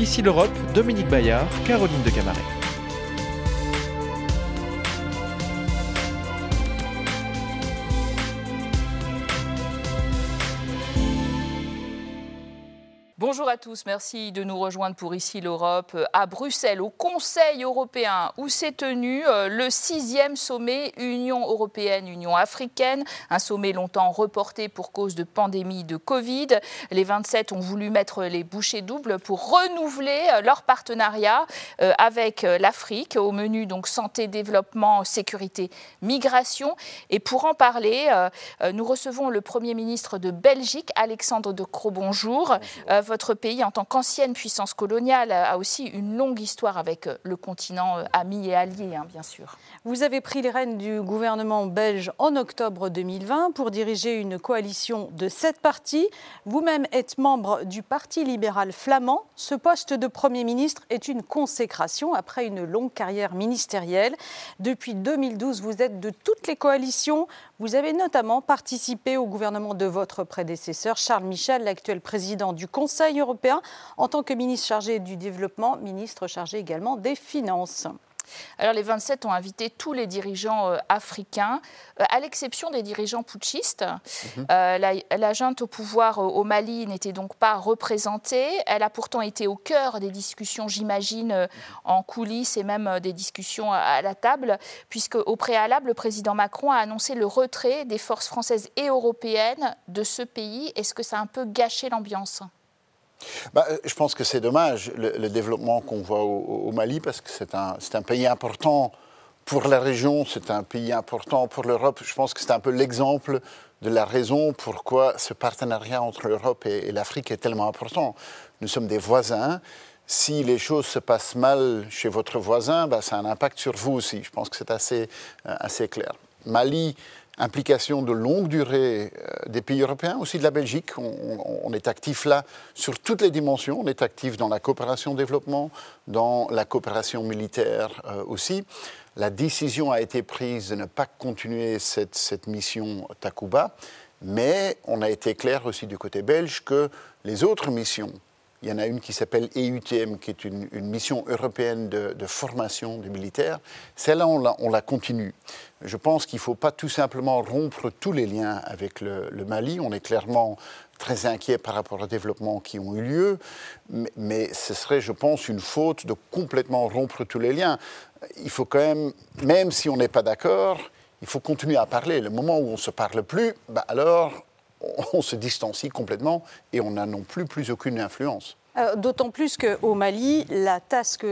Ici l'Europe, Dominique Bayard, Caroline de Camaret. À tous, merci de nous rejoindre pour ici l'Europe à Bruxelles, au Conseil européen, où s'est tenu euh, le sixième sommet Union européenne-Union africaine, un sommet longtemps reporté pour cause de pandémie de Covid. Les 27 ont voulu mettre les bouchées doubles pour renouveler euh, leur partenariat euh, avec l'Afrique, au menu donc santé, développement, sécurité, migration. Et pour en parler, nous recevons le Premier ministre de Belgique, Alexandre de Croo. Bonjour votre pays, en tant qu'ancienne puissance coloniale, a aussi une longue histoire avec euh, le continent euh, ami et allié, hein, bien sûr. Vous avez pris les rênes du gouvernement belge en octobre 2020 pour diriger une coalition de sept partis. Vous-même êtes membre du Parti libéral flamand. Ce poste de Premier ministre est une consécration après une longue carrière ministérielle. Depuis 2012, vous êtes de toutes les coalitions. Vous avez notamment participé au gouvernement de votre prédécesseur, Charles Michel, l'actuel président du Conseil européen, en tant que ministre chargé du développement, ministre chargé également des Finances. Alors les 27 ont invité tous les dirigeants euh, africains, euh, à l'exception des dirigeants putschistes. Mhm. Euh, la, junte au pouvoir au Mali n'était donc pas représentée. Elle a pourtant été au cœur des discussions, j'imagine, en coulisses et même des discussions à la table, puisque au préalable, le président Macron a annoncé le retrait des forces françaises et européennes de ce pays. Est-ce que ça a un peu gâché l'ambiance? Bah, euh, je pense que c'est dommage le, développement qu'on voit au, Mali parce que c'est un, un, pays important pour la région, c'est un pays important pour l'Europe. Je pense que c'est un peu l'exemple de la raison pourquoi ce partenariat entre l'Europe et, l'Afrique est tellement important. Nous sommes des voisins. Si les choses se passent mal chez votre voisin, bah, ça a un impact sur vous aussi. Je pense que c'est assez, euh, assez clair. Mali, implication de longue durée euh, des pays européens, aussi de la Belgique. On, est actif là sur toutes les dimensions. On est actif dans la coopération développement, dans la coopération militaire euh, aussi. La décision a été prise de ne pas continuer cette, cette mission Takuba, mais on a été clair aussi du côté belge que les autres missions il y en a une qui s'appelle EUTM, qui est une, mission européenne de, formation des militaires. Celle-là, on la, continue. Je pense qu'il ne faut pas tout simplement rompre tous les liens avec le, Mali. On est clairement très inquiet par rapport aux développements qui ont eu lieu, mais, mais, ce serait, je pense, une faute de complètement rompre tous les liens. Il faut quand même, même si on n'est pas d'accord, il faut continuer à parler. Le moment où on ne se parle plus, bah alors on se distancie complètement et on n'a non plus, aucune influence. Euh, d'autant plus qu'au Mali, la task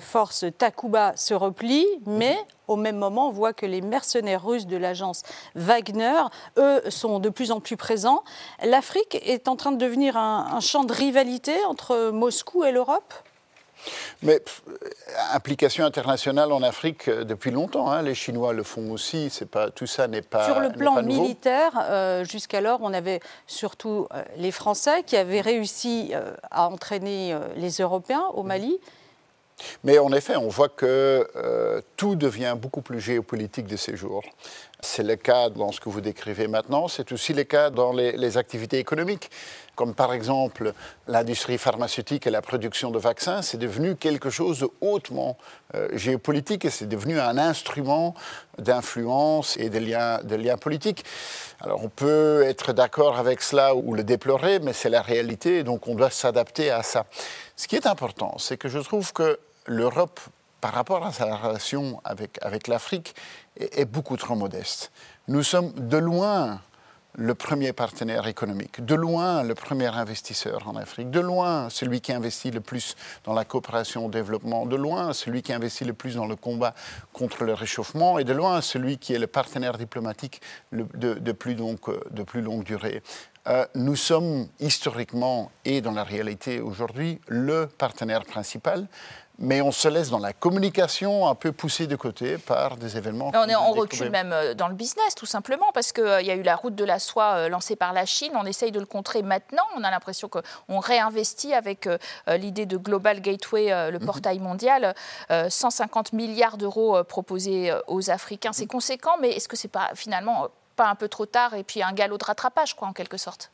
force Takuba se replie, mais au même moment, on voit que les mercenaires russes de l'agence Wagner, eux, sont de plus en plus présents. L'Afrique est en train de devenir un champ de rivalité entre Moscou et l'Europe? Mais implication internationale en Afrique euh, depuis longtemps. Hein. les Chinois le font aussi. C'est pas tout ça n'est pas. Sur le plan militaire, euh, jusqu'alors, on avait surtout euh, les Français qui avaient réussi à entraîner les Européens au Mali. Mais en effet, on voit que tout devient beaucoup plus géopolitique de ces jours. C'est le cas dans ce que vous décrivez maintenant, c'est aussi le cas dans les, activités économiques, comme par exemple l'industrie pharmaceutique et la production de vaccins, c'est devenu quelque chose de hautement euh, géopolitique et c'est devenu un instrument d'influence et de liens, de liens politiques. Alors on peut être d'accord avec cela ou le déplorer, mais c'est la réalité, donc on doit s'adapter à ça. Ce qui est important, c'est que je trouve que l'Europe par rapport à sa relation avec, avec l'Afrique, est, beaucoup trop modeste. Nous sommes de loin le premier partenaire économique, de loin le premier investisseur en Afrique, de loin celui qui investit le plus dans la coopération au développement, de loin celui qui investit le plus dans le combat contre le réchauffement. Et de loin celui qui est le partenaire diplomatique de, plus, donc, de plus longue durée. Euh, nous sommes historiquement et dans la réalité aujourd'hui le partenaire principal mais on se laisse dans la communication un peu poussée de côté par des événements. On, est, on recule même euh, dans le business, tout simplement, parce qu'il euh, y a eu la route de la soie euh, lancée par la Chine. On essaye de le contrer maintenant. On a l'impression qu'on réinvestit avec l'idée de Global Gateway, le mhm. portail mondial, 150 milliards d'euros proposés aux Africains. C'est conséquent, mais est-ce que c'est pas finalement pas un peu trop tard et puis un galop de rattrapage, quoi, en quelque sorte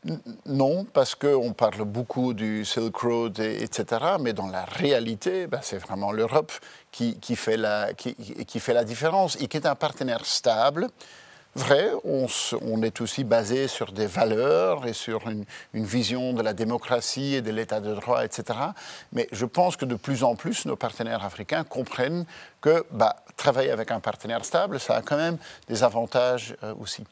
Non, parce qu'on parle beaucoup du Silk Road, etc. Mais dans la réalité, ben, c'est vraiment l'Europe qui, qui, qui, fait la différence et qui est un partenaire stable vrai, on, est aussi basé sur des valeurs et sur une, vision de la démocratie et de l'état de droit, etc. Mais je pense que de plus en plus, nos partenaires africains comprennent que bah, travailler avec un partenaire stable, ça a quand même des avantages euh, aussi.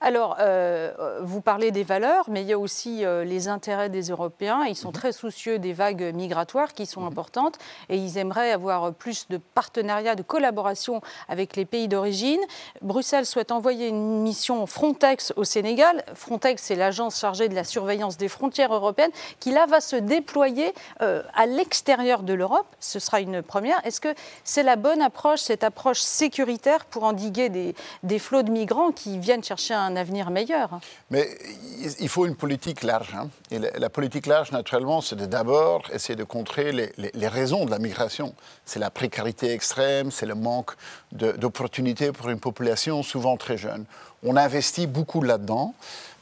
Alors, euh, vous parlez des valeurs, mais il y a aussi euh, les intérêts des Européens. Ils sont mhm. très soucieux des vagues migratoires qui sont mhm. importantes et ils aimeraient avoir plus de partenariat, de collaboration avec les pays d'origine. Bruxelles souhaite envoyer une mission Frontex au Sénégal. Frontex, c'est l'agence chargée de la surveillance des frontières européennes qui, là, va se déployer euh, à l'extérieur de l'Europe. Ce sera une première. Est-ce que c'est la bonne approche, cette approche sécuritaire pour endiguer des, des flots de migrants qui viennent chercher un avenir meilleur. Mais il faut une politique large. Hein. Et la, politique large, naturellement, c'est d'abord essayer de contrer les, raisons de la migration. C'est la précarité extrême, c'est le manque d'opportunités pour une population souvent très jeune. On investit beaucoup là-dedans,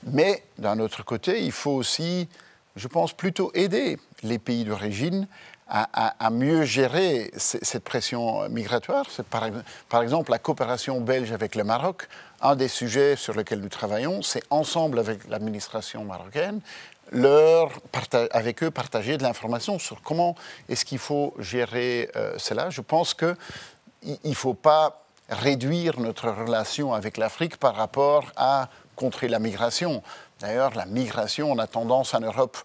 mais d'un autre côté, il faut aussi, je pense, plutôt aider les pays d'origine à, mieux gérer cette pression migratoire. Par, exemple, la coopération belge avec le Maroc, un des sujets sur lesquels nous travaillons, c'est ensemble avec l'administration marocaine, avec eux partager de l'information sur comment est-ce qu'il faut gérer euh, cela. Je pense qu'il ne faut pas réduire notre relation avec l'Afrique par rapport à contrer la migration. D'ailleurs, la migration, on a tendance en Europe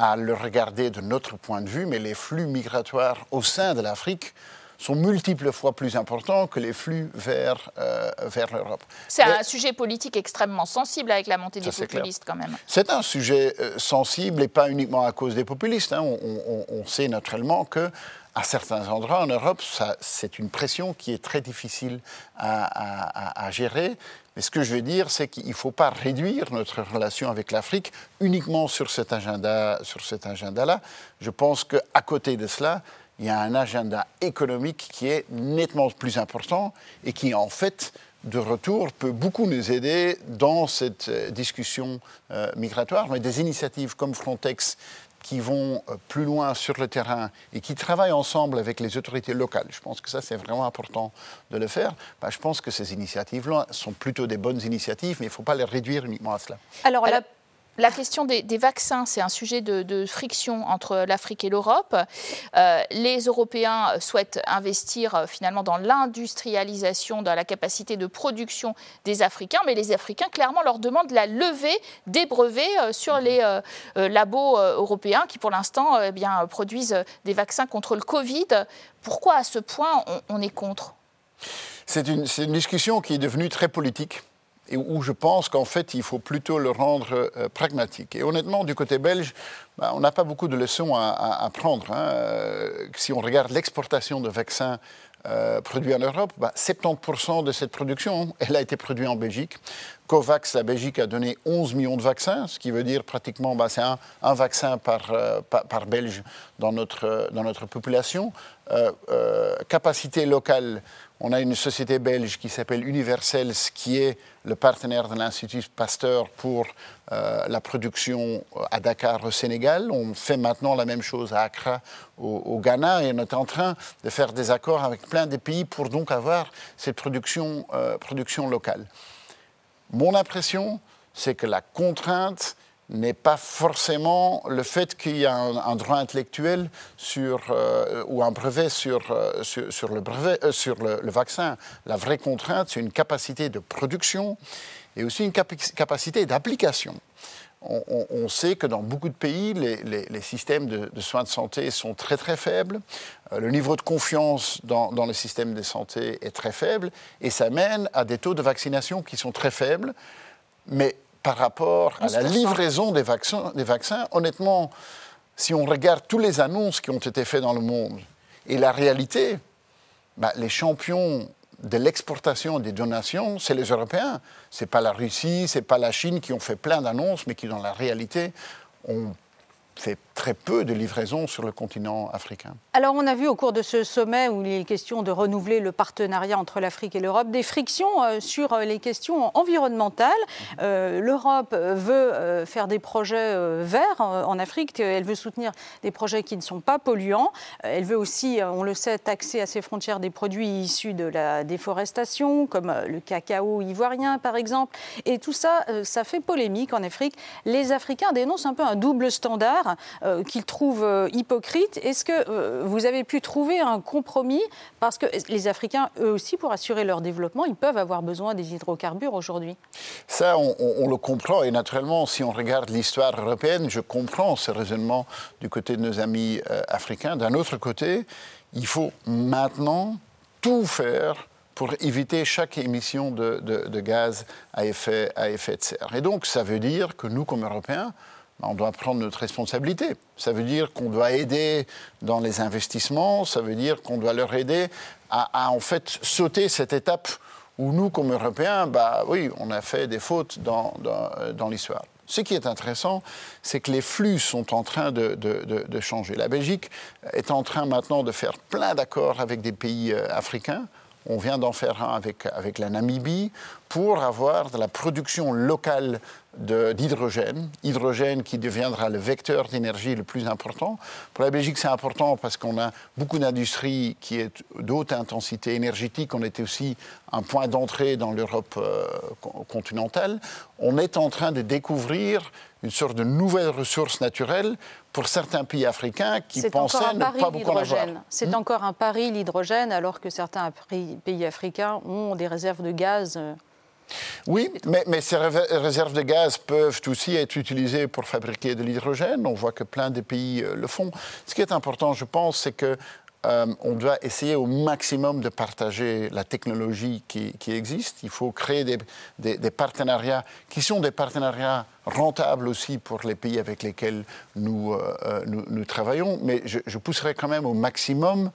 à le regarder de notre point de vue, mais les flux migratoires au sein de l'Afrique sont multiples fois plus importants que les flux vers, euh, vers l'Europe. C'est un sujet politique extrêmement sensible avec la montée des populistes quand même. C'est un sujet euh, sensible et pas uniquement à cause des populistes. Hein. On, sait naturellement que à certains endroits en Europe, c'est une pression qui est très difficile à, à gérer. Mais ce que je veux dire, c'est qu'il ne faut pas réduire notre relation avec l'Afrique uniquement sur cet agenda, agenda-là. Je pense qu'à côté de cela, il y a un agenda économique qui est nettement plus important et qui, en fait, de retour, peut beaucoup nous aider dans cette euh, discussion euh, migratoire. Mais des initiatives comme Frontex qui vont euh, plus loin sur le terrain et qui travaillent ensemble avec les autorités locales, je pense que ça c'est vraiment important de le faire, bah, je pense que ces initiatives-là sont plutôt des bonnes initiatives, mais il ne faut pas les réduire uniquement à cela. Alors, la la question des, vaccins, c'est un sujet de, friction entre l'Afrique et l'Europe. Euh, les Européens souhaitent investir euh, finalement dans l'industrialisation, dans la capacité de production des Africains, mais les Africains clairement leur demandent la levée des brevets euh, sur les labos européens qui pour l'instant eh produisent des vaccins contre le Covid. Pourquoi à ce point on, est contre? C'est une discussion qui est devenue très politique et où je pense qu'en fait, il faut plutôt le rendre euh, pragmatique. Et honnêtement, du côté belge, bah, on n'a pas beaucoup de leçons à, prendre. Hein. Euh, si on regarde l'exportation de vaccins euh, produits en Europe, 70% bah, de cette production, elle a été produite en Belgique. COVAX, la Belgique a donné 11 millions de vaccins, ce qui veut dire pratiquement, bah, c'est un, vaccin par, Belge dans notre population. capacité locale, on a une société belge qui s'appelle Universels, qui est le partenaire de l'Institut Pasteur pour euh, la production à Dakar au Sénégal. On fait maintenant la même chose à Accra au, Ghana et on est en train de faire des accords avec plein de pays pour donc avoir cette production, euh, production locale. Mon impression, c'est que la contrainte n'est pas forcément le fait qu'il y a un, droit intellectuel sur, euh, ou un brevet sur, euh, sur, le, brevet, euh, sur le, vaccin. La vraie contrainte, c'est une capacité de production et aussi une capacité d'application. On, sait que dans beaucoup de pays, les, systèmes de, soins de santé sont très très faibles. le niveau de confiance dans, dans le système de santé est très faible et ça mène à des taux de vaccination qui sont très faibles. Mais par rapport à la livraison des vaccins, des vaccins, honnêtement, si on regarde toutes les annonces qui ont été faites dans le monde et la réalité, bah, les champions de l'exportation des donations, c'est les Européens. Ce n'est pas la Russie, ce n'est pas la Chine qui ont fait plein d'annonces, mais qui, dans la réalité, ont fait très peu de livraisons sur le continent africain. Alors on a vu au cours de ce sommet où il est question de renouveler le partenariat entre l'Afrique et l'Europe des frictions euh, sur euh, les questions environnementales. Euh, L'Europe veut faire des projets verts en Afrique, elle veut soutenir des projets qui ne sont pas polluants. Elle veut aussi, on le sait, taxer à ses frontières des produits issus de la déforestation, comme le cacao ivoirien par exemple. Et tout ça, ça fait polémique en Afrique. Les Africains dénoncent un peu un double standard euh, qu'ils trouvent euh, hypocrite. Est-ce que euh, vous avez pu trouver un compromis? Parce que les Africains, eux aussi, pour assurer leur développement, ils peuvent avoir besoin des hydrocarbures aujourd'hui. Ça, on, le comprend. Et naturellement, si on regarde l'histoire européenne, je comprends ce raisonnement du côté de nos amis africains. D'un autre côté, il faut maintenant tout faire pour éviter chaque émission de, gaz à effet de serre. Et donc, ça veut dire que nous, comme Européens, on doit prendre notre responsabilité. Ça veut dire qu'on doit aider dans les investissements, ça veut dire qu'on doit leur aider à, en fait sauter cette étape où nous, comme Européens, bah oui, on a fait des fautes dans, dans, l'histoire. Ce qui est intéressant, c'est que les flux sont en train de, de, changer. La Belgique est en train maintenant de faire plein d'accords avec des pays euh, africains. On vient d'en faire un avec, la Namibie pour avoir de la production locale d'hydrogène, hydrogène qui deviendra le vecteur d'énergie le plus important. Pour la Belgique, c'est important parce qu'on a beaucoup d'industries qui est d'haute intensité énergétique. On était aussi un point d'entrée dans l'Europe euh, continentale. On est en train de découvrir une sorte de nouvelle ressource naturelle pour certains pays africains qui pensaient ne pas beaucoup en avoir. C'est hmm? encore un pari l'hydrogène alors que certains pays africains ont des réserves de gaz euh, oui, mais, ces réserves de gaz peuvent aussi être utilisées pour fabriquer de l'hydrogène. On voit que plein de pays euh, le font. Ce qui est important, je pense, c'est que euh, on doit essayer au maximum de partager la technologie qui, existe. Il faut créer des, partenariats qui sont des partenariats rentables aussi pour les pays avec lesquels nous, euh, nous, travaillons. Mais je, pousserai quand même au maximum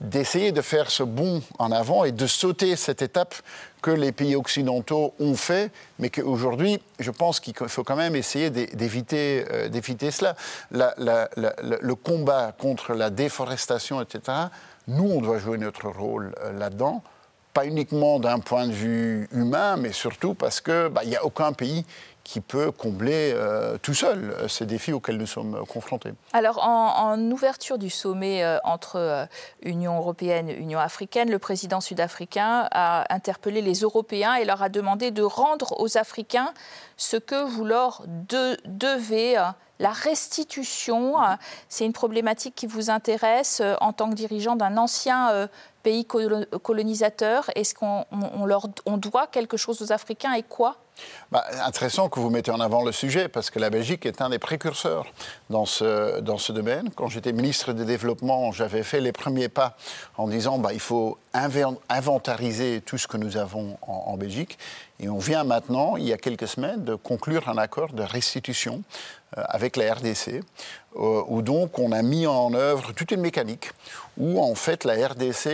d'essayer de faire ce bond en avant et de sauter cette étape que les pays occidentaux ont fait, mais qu'aujourd'hui, je pense qu'il faut quand même essayer d'éviter euh, cela. le combat contre la déforestation, etc., nous, on doit jouer notre rôle euh, là-dedans, pas uniquement d'un point de vue humain, mais surtout parce qu'il bah, n'y a aucun pays qui peut combler euh, tout seul euh, ces défis auxquels nous sommes euh, confrontés. Alors, en, ouverture du sommet entre Union européenne et Union africaine, le président sud-africain a interpellé les Européens et leur a demandé de rendre aux Africains ce que vous leur devez. La restitution, c'est une problématique qui vous intéresse en tant que dirigeant d'un ancien pays colonisateur. Est-ce qu'on on doit quelque chose aux Africains et quoi? Bah, intéressant que vous mettez en avant le sujet, parce que la Belgique est un des précurseurs dans ce, dans ce domaine. Quand j'étais ministre du Développement, j'avais fait les premiers pas en disant bah, il faut inventariser tout ce que nous avons en, Belgique. Et on vient maintenant, il y a quelques semaines, de conclure un accord de restitution euh, avec la RDC, euh, où donc on a mis en œuvre toute une mécanique où en fait la RDC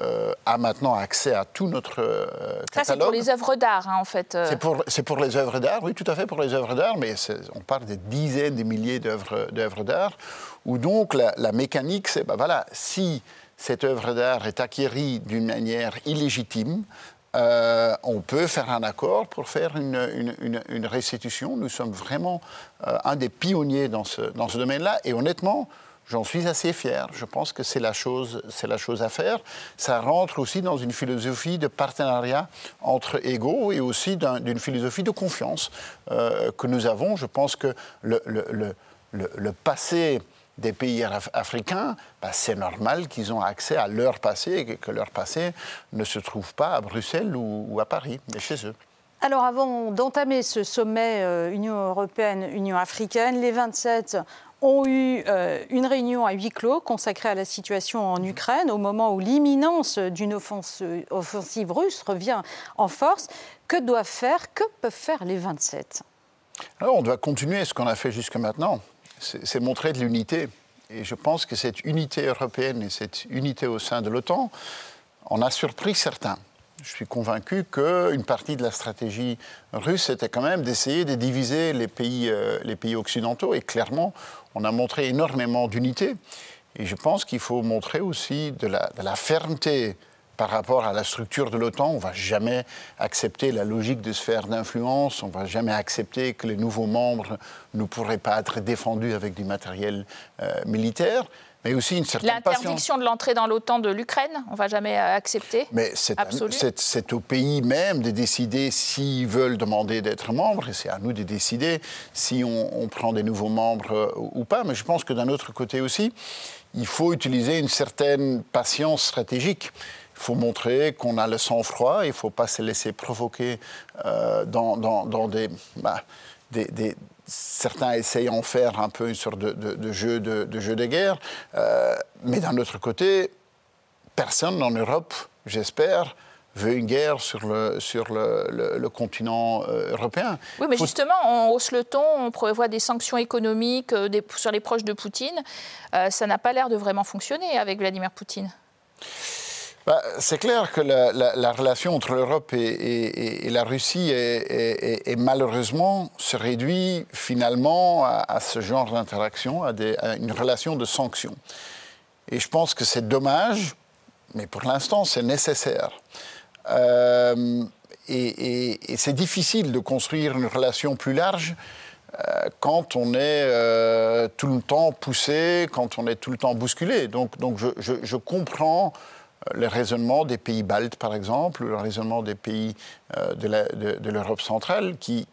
euh, a maintenant accès à tout notre catalogue. Ça c'est pour les œuvres d'art, hein, en fait. C'est pour, pour, les œuvres d'art, oui, tout à fait pour les œuvres d'art, mais on parle de dizaines de milliers d'œuvres d'art, où donc la, la mécanique, c'est, ben voilà, si cette œuvre d'art est acquérie d'une manière illégitime, euh, on peut faire un accord pour faire une, restitution. Nous sommes vraiment euh, un des pionniers dans ce, dans ce domaine-là. Et honnêtement, j'en suis assez fier. Je pense que c'est la, chose, la chose à faire. Ça rentre aussi dans une philosophie de partenariat entre égaux et aussi d'une philosophie de confiance euh, que nous avons. Je pense que le, le, le passé des pays africains, bah, c'est normal qu'ils ont accès à leur passé et que leur passé ne se trouve pas à Bruxelles ou, à Paris, mais chez eux. Alors avant d'entamer ce sommet euh, Union européenne-Union africaine, les 27 ont eu euh, une réunion à huis clos consacrée à la situation en Ukraine au moment où l'imminence d'une offensive russe revient en force. Que doivent faire, que peuvent faire les 27 Alors on doit continuer ce qu'on a fait jusque maintenant c'est montrer de l'unité. Et je pense que cette unité européenne et cette unité au sein de l'OTAN, on a surpris certains. Je suis convaincu qu'une partie de la stratégie russe était quand même d'essayer de diviser les pays, euh, les pays occidentaux. Et clairement, on a montré énormément d'unité. Et je pense qu'il faut montrer aussi de la fermeté par rapport à la structure de l'OTAN. On ne va jamais accepter la logique de sphère d'influence, on ne va jamais accepter que les nouveaux membres ne pourraient pas être défendus avec du matériel euh, militaire. Mais aussi une certaine L'interdiction de l'entrée dans l'OTAN de l'Ukraine, on ne va jamais euh, accepter? Mais c'est au pays même de décider s'ils veulent demander d'être membres, et c'est à nous de décider si on, on, prend des nouveaux membres euh, ou pas. Mais je pense que d'un autre côté aussi, il faut utiliser une certaine patience stratégique. Il faut montrer qu'on a le sang-froid, il ne faut pas se laisser provoquer euh, dans, dans, dans, des, bah, des, des certains essayent en faire un peu une sorte de, de, de jeu, de, de, jeu de guerre. Euh, mais d'un autre côté, personne en Europe, j'espère, veut une guerre sur le, sur le, le, le continent euh, européen. Oui, mais Faut... justement, on hausse le ton, on prévoit des sanctions économiques des, sur les proches de Poutine. Euh, ça n'a pas l'air de vraiment fonctionner avec Vladimir Poutine. Bah, c'est clair que la, la, la relation entre l'Europe et, la Russie est, malheureusement se réduit finalement à, ce genre d'interaction, à, une relation de sanctions. Et je pense que c'est dommage, mais pour l'instant c'est nécessaire. Euh, et, c'est difficile de construire une relation plus large euh, quand on est euh, tout le temps poussé, quand on est tout le temps bousculé. Donc, je comprends le raisonnement des pays baltes, par exemple, le raisonnement des pays euh, de l'Europe centrale qui,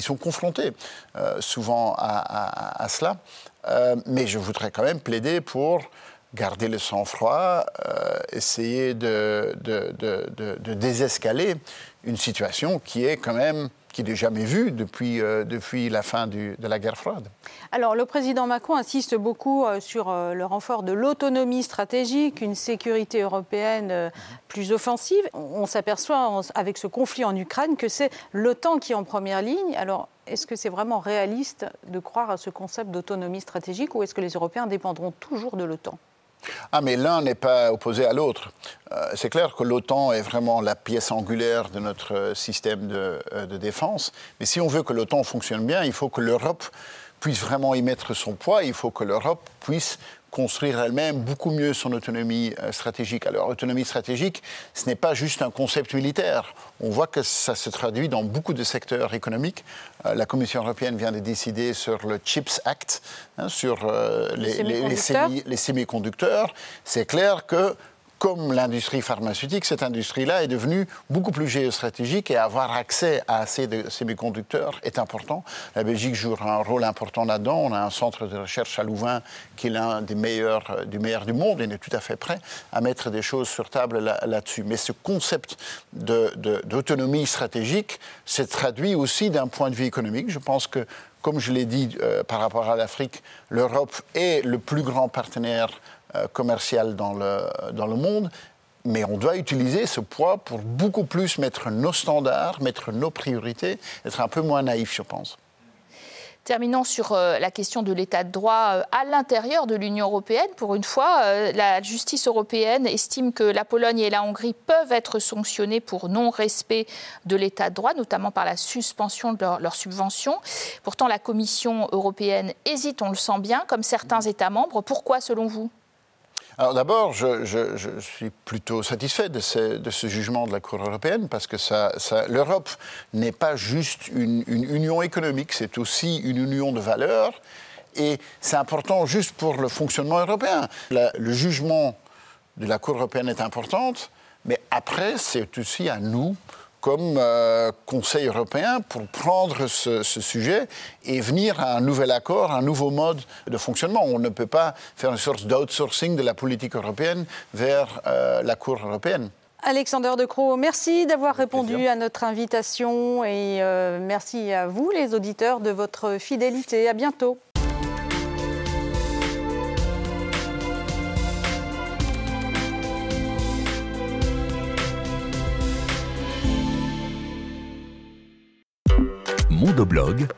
sont confrontés euh, souvent à, cela. Euh, mais je voudrais quand même plaider pour garder le sang-froid, euh, essayer de, de, de, de, désescaler une situation qui est quand même qui n'est jamais vu depuis, euh, depuis la fin de la guerre froide. Alors, le président Macron insiste beaucoup euh, sur euh, le renfort de l'autonomie stratégique, une sécurité européenne plus offensive. On, on s'aperçoit avec ce conflit en Ukraine que c'est l'OTAN qui est en première ligne. Alors, est-ce que c'est vraiment réaliste de croire à ce concept d'autonomie stratégique ou est-ce que les Européens dépendront toujours de l'OTAN? Ah, mais l'un n'est pas opposé à l'autre. Euh, c'est clair que l'OTAN est vraiment la pièce angulaire de notre système de, euh, de, défense. Mais si on veut que l'OTAN fonctionne bien, il faut que l'Europe puisse vraiment y mettre son poids. Il faut que l'Europe puisse construire elle-même beaucoup mieux son autonomie euh, stratégique. Alors, autonomie stratégique, ce n'est pas juste un concept militaire. On voit que ça se traduit dans beaucoup de secteurs économiques. Euh, la Commission européenne vient de décider sur le CHIPS Act, hein, sur euh, les, les, les, les semi-conducteurs. C'est clair que comme l'industrie pharmaceutique, cette industrie-là est devenue beaucoup plus géostratégique et avoir accès à assez de semi-conducteurs est important. La Belgique joue un rôle important là-dedans. On a un centre de recherche à Louvain qui est l'un des meilleurs du, meilleur du monde on est tout à fait prêt à mettre des choses sur table là-dessus. Là Mais ce concept d'autonomie stratégique s'est traduit aussi d'un point de vue économique. Je pense que comme je l'ai dit euh, par rapport à l'Afrique, l'Europe est le plus grand partenaire euh, commercial dans le, dans le monde, mais on doit utiliser ce poids pour beaucoup plus mettre nos standards, mettre nos priorités, être un peu moins naïf, je pense. Terminons sur euh, la question de l'état de droit euh, à l'intérieur de l'Union européenne. Pour une fois, euh, la justice européenne estime que la Pologne et la Hongrie peuvent être sanctionnées pour non-respect de l'état de droit, notamment par la suspension de leurs leur subventions. Pourtant, la Commission européenne hésite, on le sent bien, comme certains États membres. Pourquoi, selon vous? Alors d'abord, je, suis plutôt satisfait de ce, jugement de la Cour européenne parce que l'Europe n'est pas juste une, union économique, c'est aussi une union de valeurs et c'est important juste pour le fonctionnement européen. Le jugement de la Cour européenne est important, mais après, c'est aussi à nous comme euh, Conseil européen pour prendre ce, ce, sujet et venir à un nouvel accord, un nouveau mode de fonctionnement. On ne peut pas faire une sorte d'outsourcing de la politique européenne vers euh, la Cour européenne. Alexander De Croo, merci d'avoir répondu plaisir. à notre invitation et euh, merci à vous, les auditeurs, de votre fidélité. À bientôt. Mondoblog